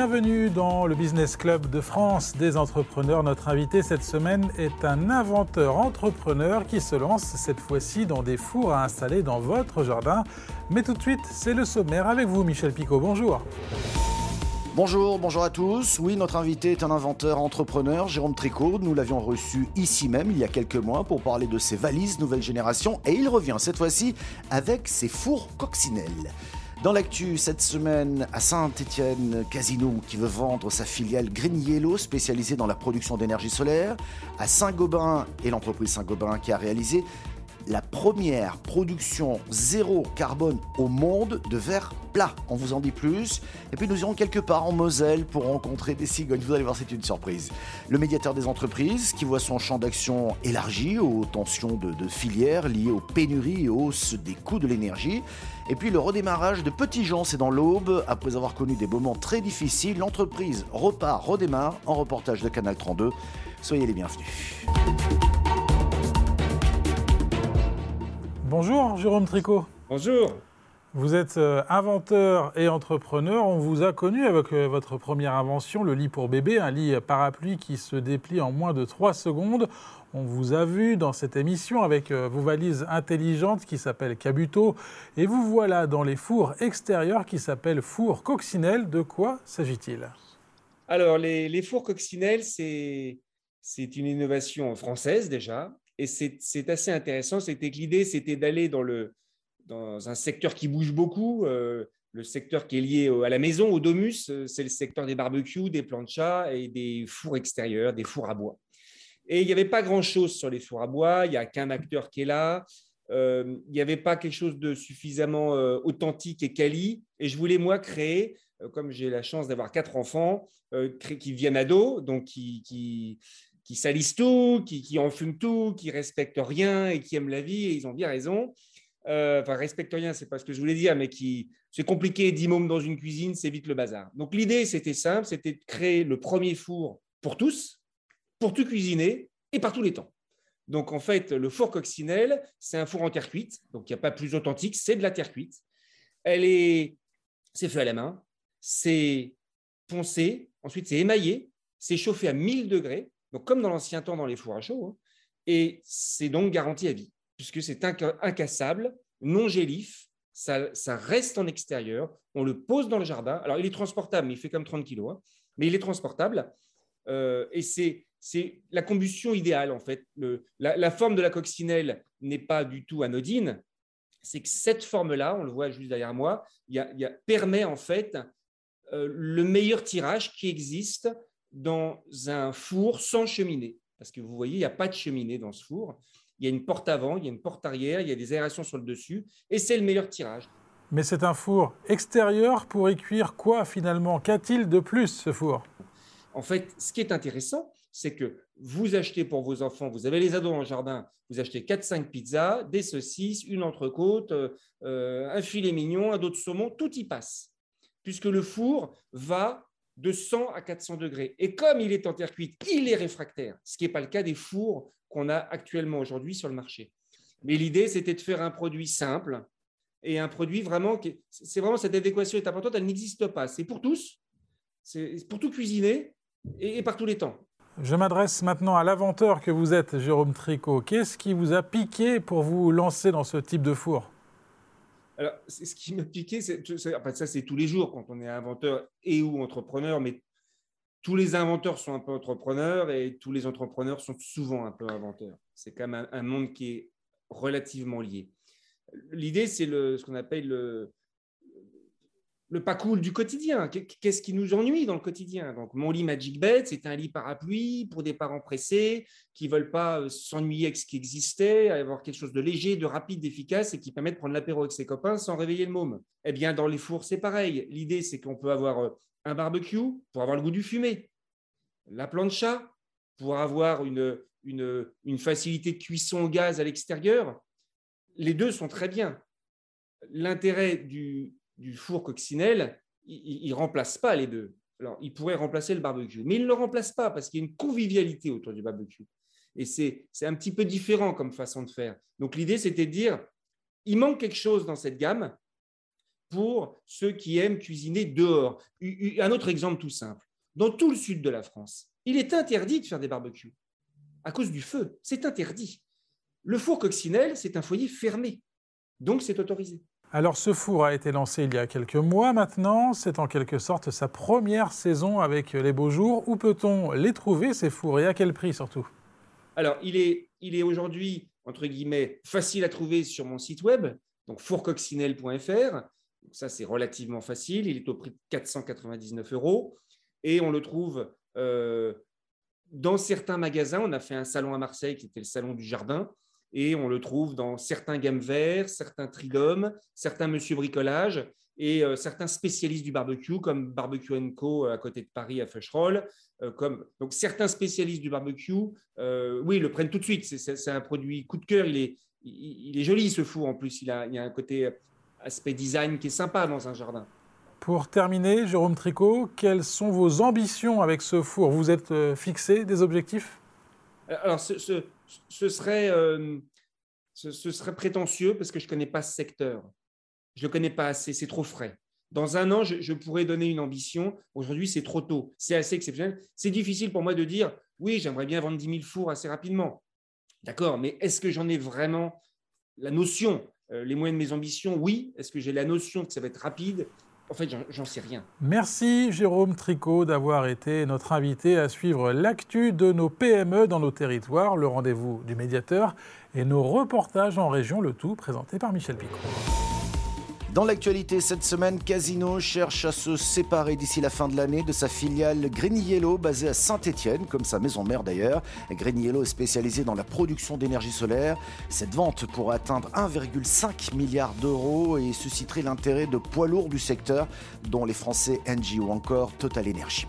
Bienvenue dans le Business Club de France des entrepreneurs. Notre invité cette semaine est un inventeur entrepreneur qui se lance cette fois-ci dans des fours à installer dans votre jardin. Mais tout de suite, c'est le sommaire avec vous, Michel Picot. Bonjour. Bonjour, bonjour à tous. Oui, notre invité est un inventeur entrepreneur, Jérôme Tricot. Nous l'avions reçu ici même il y a quelques mois pour parler de ses valises nouvelle génération et il revient cette fois-ci avec ses fours coccinelles. Dans l'actu cette semaine, à Saint-Étienne, Casino qui veut vendre sa filiale Green Yellow spécialisée dans la production d'énergie solaire. À Saint-Gobain et l'entreprise Saint-Gobain qui a réalisé la première production zéro carbone au monde de verre plat. On vous en dit plus. Et puis nous irons quelque part en Moselle pour rencontrer des cigognes. Vous allez voir, c'est une surprise. Le médiateur des entreprises qui voit son champ d'action élargi aux tensions de, de filières liées aux pénuries et hausses des coûts de l'énergie. Et puis le redémarrage de Petit Jean, c'est dans l'aube. Après avoir connu des moments très difficiles, l'entreprise repart, redémarre en reportage de Canal 32. Soyez les bienvenus. Bonjour Jérôme Tricot. Bonjour. Vous êtes euh, inventeur et entrepreneur. On vous a connu avec euh, votre première invention, le lit pour bébé, un lit parapluie qui se déplie en moins de 3 secondes. On vous a vu dans cette émission avec euh, vos valises intelligentes qui s'appellent Cabuto. Et vous voilà dans les fours extérieurs qui s'appellent fours coccinelles. De quoi s'agit-il? Alors, les, les fours coccinelles, c'est une innovation française déjà. Et c'est assez intéressant. C'était que l'idée, c'était d'aller dans, dans un secteur qui bouge beaucoup. Euh, le secteur qui est lié à la maison, au domus, euh, c'est le secteur des barbecues, des planchas et des fours extérieurs, des fours à bois. Et il n'y avait pas grand-chose sur les fours à bois. Il n'y a qu'un acteur qui est là. Euh, il n'y avait pas quelque chose de suffisamment authentique et quali. Et je voulais, moi, créer, comme j'ai la chance d'avoir quatre enfants qui viennent ados, donc qui, qui salissent tout, qui, qui enfument tout, qui respectent rien et qui aiment la vie, et ils ont bien raison. Euh, enfin, respectent rien, c'est pas ce que je voulais dire, mais qui c'est compliqué, 10 mômes dans une cuisine, c'est vite le bazar. Donc l'idée, c'était simple, c'était de créer le premier four pour tous, pour tout cuisiner et par tous les temps. Donc en fait, le four coccinelle, c'est un four en terre cuite, donc il n'y a pas plus authentique, c'est de la terre cuite. Elle est, c'est fait à la main, c'est poncé, ensuite c'est émaillé, c'est chauffé à 1000 degrés, donc comme dans l'ancien temps dans les fours à chaud, hein. et c'est donc garanti à vie, puisque c'est incassable, non gélif, ça, reste en extérieur, on le pose dans le jardin. Alors il est transportable, mais il fait comme 30 kg, hein. mais il est transportable, euh, et c'est la combustion idéale en fait. la, forme de la coccinelle n'est pas du tout anodine, c'est que cette forme-là, on le voit juste derrière moi, permet en fait euh, le meilleur tirage qui existe dans un four sans cheminée. Parce que vous voyez, il n'y a pas de cheminée dans ce four. Il y a une porte avant, il y a une porte arrière, il y a des aérations sur le dessus, et c'est le meilleur tirage. Mais c'est un four extérieur pour y cuire quoi finalement? Qu'a-t-il de plus ce four? En fait, ce qui est intéressant, c'est que vous achetez pour vos enfants, vous avez les ados le jardin, vous achetez 4-5 pizzas, des saucisses, une entrecôte, euh, un filet mignon, un dos de saumon, tout y passe. Puisque le four va de 100 à 400 degrés. Et comme il est en terre cuite, il est réfractaire, ce qui n'est pas le cas des fours qu'on a actuellement aujourd'hui sur le marché. Mais l'idée, c'était de faire un produit simple et un produit vraiment, c'est vraiment cette adéquation est importante, elle n'existe pas. C'est pour tous, c'est pour tout cuisiner et, et par tous les temps. Je m'adresse maintenant à l'inventeur que vous êtes, Jérôme Tricot. Qu'est-ce qui vous a piqué pour vous lancer dans ce type de four? Alors, ce qui m'a piqué, c'est, ça c'est tous les jours quand on est inventeur et ou entrepreneur, mais tous les inventeurs sont un peu entrepreneurs et tous les entrepreneurs sont souvent un peu inventeurs. C'est quand même un, monde qui est relativement lié. L'idée, c'est ce qu'on appelle le, le pas cool du quotidien. Qu'est-ce qui nous ennuie dans le quotidien? Donc, mon lit Magic Bed, c'est un lit parapluie pour des parents pressés qui veulent pas euh, s'ennuyer avec ce qui existait, avoir quelque chose de léger, de rapide, d'efficace et qui permet de prendre l'apéro avec ses copains sans réveiller le môme. Eh bien, dans les fours, c'est pareil. L'idée, c'est qu'on peut avoir euh, un barbecue pour avoir le goût du fumé, la plancha pour avoir une, une, une facilité de cuisson au gaz à l'extérieur. Les deux sont très bien. L'intérêt du, du four coccinelle, il ne remplace pas les deux. Alors, il pourrait remplacer le barbecue, mais il ne le remplace pas parce qu'il y a une convivialité autour du barbecue. Et c'est un petit peu différent comme façon de faire. Donc, l'idée, c'était de dire, il manque quelque chose dans cette gamme. pour ceux qui aiment cuisiner dehors. Un autre exemple tout simple. Dans tout le sud de la France, il est interdit de faire des barbecues à cause du feu. C'est interdit. Le four coccinelle, c'est un foyer fermé. Donc, c'est autorisé. Alors, ce four a été lancé il y a quelques mois maintenant. C'est en quelque sorte sa première saison avec les beaux jours. Où peut-on les trouver, ces fours, et à quel prix surtout? Alors, il est, il est aujourd'hui, entre guillemets, facile à trouver sur mon site web, donc fourcoccinelle.fr. Ça, c'est relativement facile. Il est au prix de 499 euros. Et on le trouve euh, dans certains magasins. On a fait un salon à Marseille qui était le salon du jardin. Et on le trouve dans certains gammes verts, certains tridom, certains Monsieur Bricolage et euh, certains spécialistes du barbecue, comme Barbecue Co à côté de Paris à Feucherolles. Euh, comme... Donc certains spécialistes du barbecue, oui, le prennent tout de suite. C'est un produit coup de cœur. Il est, il, est joli ce four en plus. Il, a, il y a un côté aspect design qui est sympa dans un jardin. Pour terminer, Jérôme Tricot, quelles sont vos ambitions avec ce four? Vous êtes euh, fixé des objectifs? Alors, ce, serait, euh, ce, serait prétentieux parce que je ne connais pas ce secteur. Je ne le connais pas assez, c'est trop frais. Dans un an, je, pourrais donner une ambition. Aujourd'hui, c'est trop tôt. C'est assez exceptionnel. C'est difficile pour moi de dire oui, j'aimerais bien vendre 10 000 fours assez rapidement. D'accord, mais est-ce que j'en ai vraiment la notion euh, Les moyens de mes ambitions, oui. Est-ce que j'ai la notion que ça va être rapide? En fait, j'en sais rien. Merci Jérôme Tricot d'avoir été notre invité à suivre l'actu de nos PME dans nos territoires, le rendez-vous du médiateur et nos reportages en région, le tout présenté par Michel Picot. Dans l'actualité cette semaine, Casino cherche à se séparer d'ici la fin de l'année de sa filiale Green Yellow basée à Saint-Étienne, comme sa maison mère d'ailleurs. Green Yellow est spécialisée dans la production d'énergie solaire. Cette vente pourrait atteindre 1,5 milliard d'euros et susciterait l'intérêt de poids lourds du secteur, dont les Français Engie ou encore Total Energy.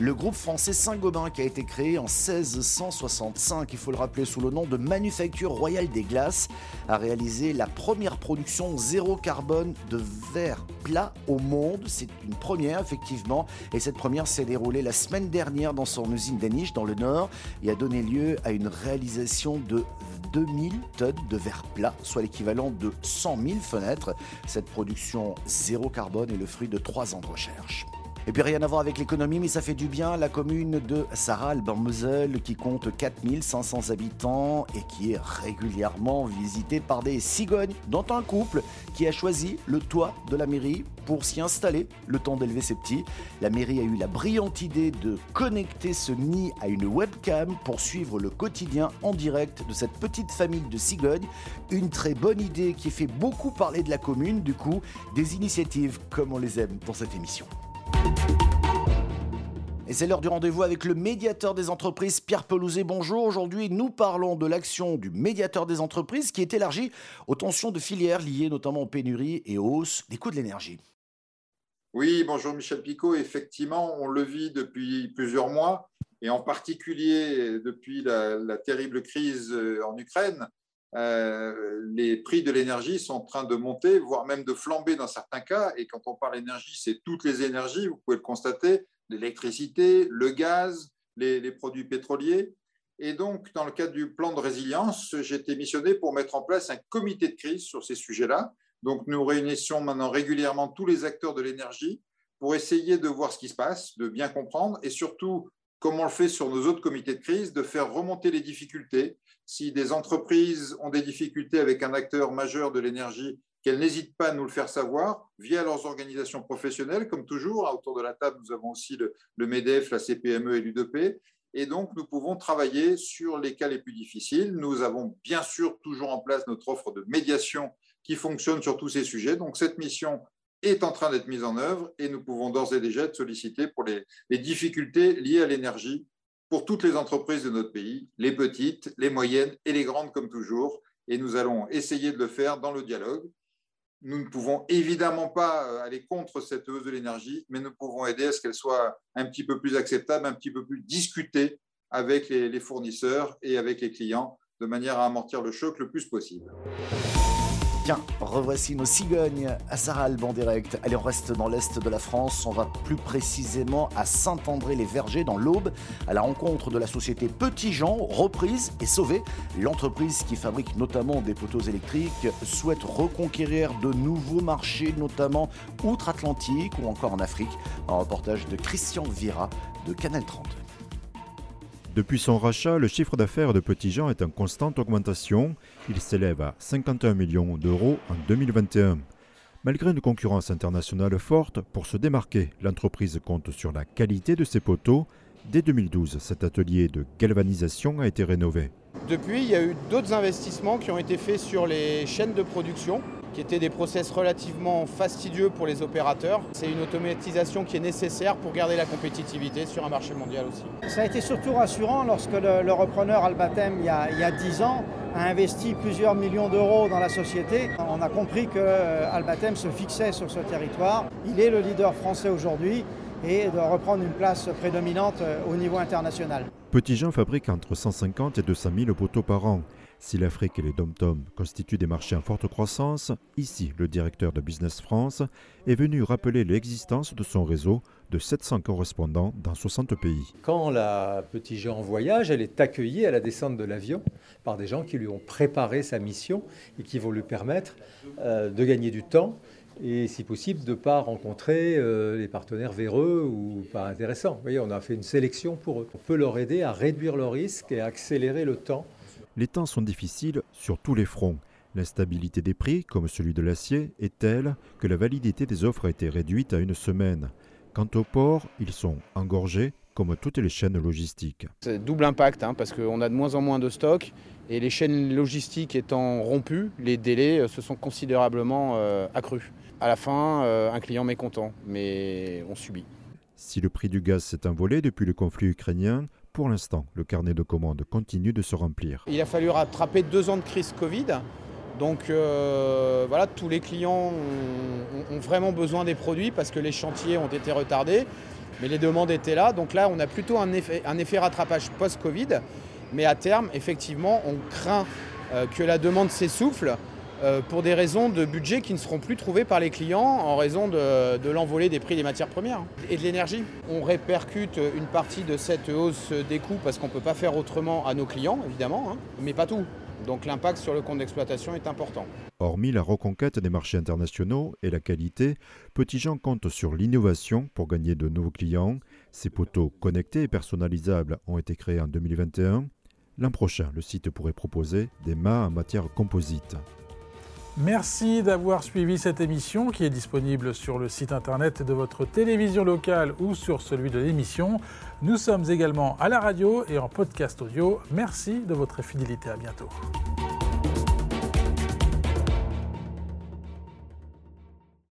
Le groupe français Saint-Gobain, qui a été créé en 1665, il faut le rappeler sous le nom de Manufacture Royale des Glaces, a réalisé la première production zéro carbone de verre plat au monde. C'est une première, effectivement, et cette première s'est déroulée la semaine dernière dans son usine d'Aniche, dans le Nord, et a donné lieu à une réalisation de 2000 tonnes de verre plat, soit l'équivalent de 100 000 fenêtres. Cette production zéro carbone est le fruit de trois ans de recherche. Et puis rien à voir avec l'économie, mais ça fait du bien. La commune de Sarral, en Moselle, qui compte 4500 habitants et qui est régulièrement visitée par des cigognes, dont un couple qui a choisi le toit de la mairie pour s'y installer le temps d'élever ses petits. La mairie a eu la brillante idée de connecter ce nid à une webcam pour suivre le quotidien en direct de cette petite famille de cigognes. Une très bonne idée qui fait beaucoup parler de la commune, du coup, des initiatives comme on les aime dans cette émission. Et c'est l'heure du rendez-vous avec le médiateur des entreprises, Pierre Pelouzet. Bonjour. Aujourd'hui, nous parlons de l'action du médiateur des entreprises qui est élargie aux tensions de filières liées notamment aux pénuries et aux hausses des coûts de l'énergie. Oui, bonjour Michel Picot. Effectivement, on le vit depuis plusieurs mois et en particulier depuis la, terrible crise euh, en Ukraine. Euh, les prix de l'énergie sont en train de monter, voire même de flamber dans certains cas. Et quand on parle énergie, c'est toutes les énergies, vous pouvez le constater l'électricité, le gaz, les, produits pétroliers. Et donc, dans le cadre du plan de résilience, j'ai été missionné pour mettre en place un comité de crise sur ces sujets-là. Donc, nous réunissons maintenant régulièrement tous les acteurs de l'énergie pour essayer de voir ce qui se passe, de bien comprendre et surtout, comme on le fait sur nos autres comités de crise, de faire remonter les difficultés. Si des entreprises ont des difficultés avec un acteur majeur de l'énergie, qu'elles n'hésitent pas à nous le faire savoir via leurs organisations professionnelles, comme toujours. Autour de la table, nous avons aussi le, MEDEF, la CPME et l'UDP. Et donc, nous pouvons travailler sur les cas les plus difficiles. Nous avons bien sûr toujours en place notre offre de médiation qui fonctionne sur tous ces sujets. Donc, cette mission est en train d'être mise en œuvre et nous pouvons d'ores et déjà être sollicités pour les, les difficultés liées à l'énergie pour toutes les entreprises de notre pays, les petites, les moyennes et les grandes comme toujours. Et nous allons essayer de le faire dans le dialogue nous ne pouvons évidemment pas euh, aller contre cette hausse de l'énergie, mais nous pouvons aider à ce qu'elle soit un petit peu plus acceptable, un petit peu plus discutée avec les, fournisseurs et avec les clients, de manière à amortir le choc le plus possible. Tiens, revoici nos cigognes à Saralbe en direct. Allez, on reste dans l'est de la France. On va plus précisément à Saint-André-les-Vergers dans l'Aube, à la rencontre de la société Petit Jean, reprise et sauvée. L'entreprise qui fabrique notamment des poteaux électriques souhaite reconquérir de nouveaux marchés, notamment outre-Atlantique ou encore en Afrique. Un reportage de Christian Vira de Canal 30. Depuis son rachat, le chiffre d'affaires de Petit Jean est en constante augmentation. Il s'élève à 51 millions d'euros en 2021. Malgré une concurrence internationale forte, pour se démarquer, l'entreprise compte sur la qualité de ses poteaux. Dès 2012, cet atelier de galvanisation a été rénové. Depuis, il y a eu d'autres investissements qui ont été faits sur les chaînes de production qui étaient des process relativement fastidieux pour les opérateurs. C'est une automatisation qui est nécessaire pour garder la compétitivité sur un marché mondial aussi. Ça a été surtout rassurant lorsque le, repreneur Albatem, il y, a, il y a 10 ans, a investi plusieurs millions d'euros dans la société. On a compris que euh, Albatem se fixait sur ce territoire. Il est le leader français aujourd'hui et de reprendre une place prédominante euh, au niveau international. Petit Jean fabrique entre 150 et 200 000 poteaux par an. Si l'Afrique et les dom-tom constituent des marchés en forte croissance, ici, le directeur de Business France est venu rappeler l'existence de son réseau de 700 correspondants dans 60 pays. Quand la Petit Jean voyage, elle est accueillie à la descente de l'avion par des gens qui lui ont préparé sa mission et qui vont lui permettre euh, de gagner du temps et si possible de ne pas rencontrer euh, les partenaires véreux ou pas intéressants. Vous voyez, on a fait une sélection pour eux. On peut leur aider à réduire le risque et à accélérer le temps les temps sont difficiles sur tous les fronts. L'instabilité des prix, comme celui de l'acier, est telle que la validité des offres a été réduite à une semaine. Quant aux ports, ils sont engorgés comme toutes les chaînes logistiques. C'est double impact hein, parce qu'on a de moins en moins de stocks et les chaînes logistiques étant rompues, les délais euh, se sont considérablement euh, accrus. À la fin, euh, un client mécontent, mais on subit. Si le prix du gaz s'est envolé depuis le conflit ukrainien, pour l'instant, le carnet de commandes continue de se remplir. Il a fallu rattraper deux ans de crise Covid. Donc euh, voilà, tous les clients ont, vraiment besoin des produits parce que les chantiers ont été retardés, mais les demandes étaient là. Donc là, on a plutôt un effet, rattrapage post-Covid. Mais à terme, effectivement, on craint euh, que la demande s'essouffle euh, pour des raisons de budget qui ne seront plus trouvées par les clients en raison de, l'envolée des prix des matières premières et de l'énergie. On répercute une partie de cette hausse des coûts parce qu'on ne peut pas faire autrement à nos clients, évidemment, hein, mais pas tout. Donc l'impact sur le compte d'exploitation est important. Hormis la reconquête des marchés internationaux et la qualité, Petit Jean compte sur l'innovation pour gagner de nouveaux clients. Ces poteaux connectés et personnalisables ont été créés en 2021. L'an prochain, le site pourrait proposer des mâts en matière composite. Merci d'avoir suivi cette émission qui est disponible sur le site internet de votre télévision locale ou sur celui de l'émission. Nous sommes également à la radio et en podcast audio. Merci de votre fidélité. À bientôt.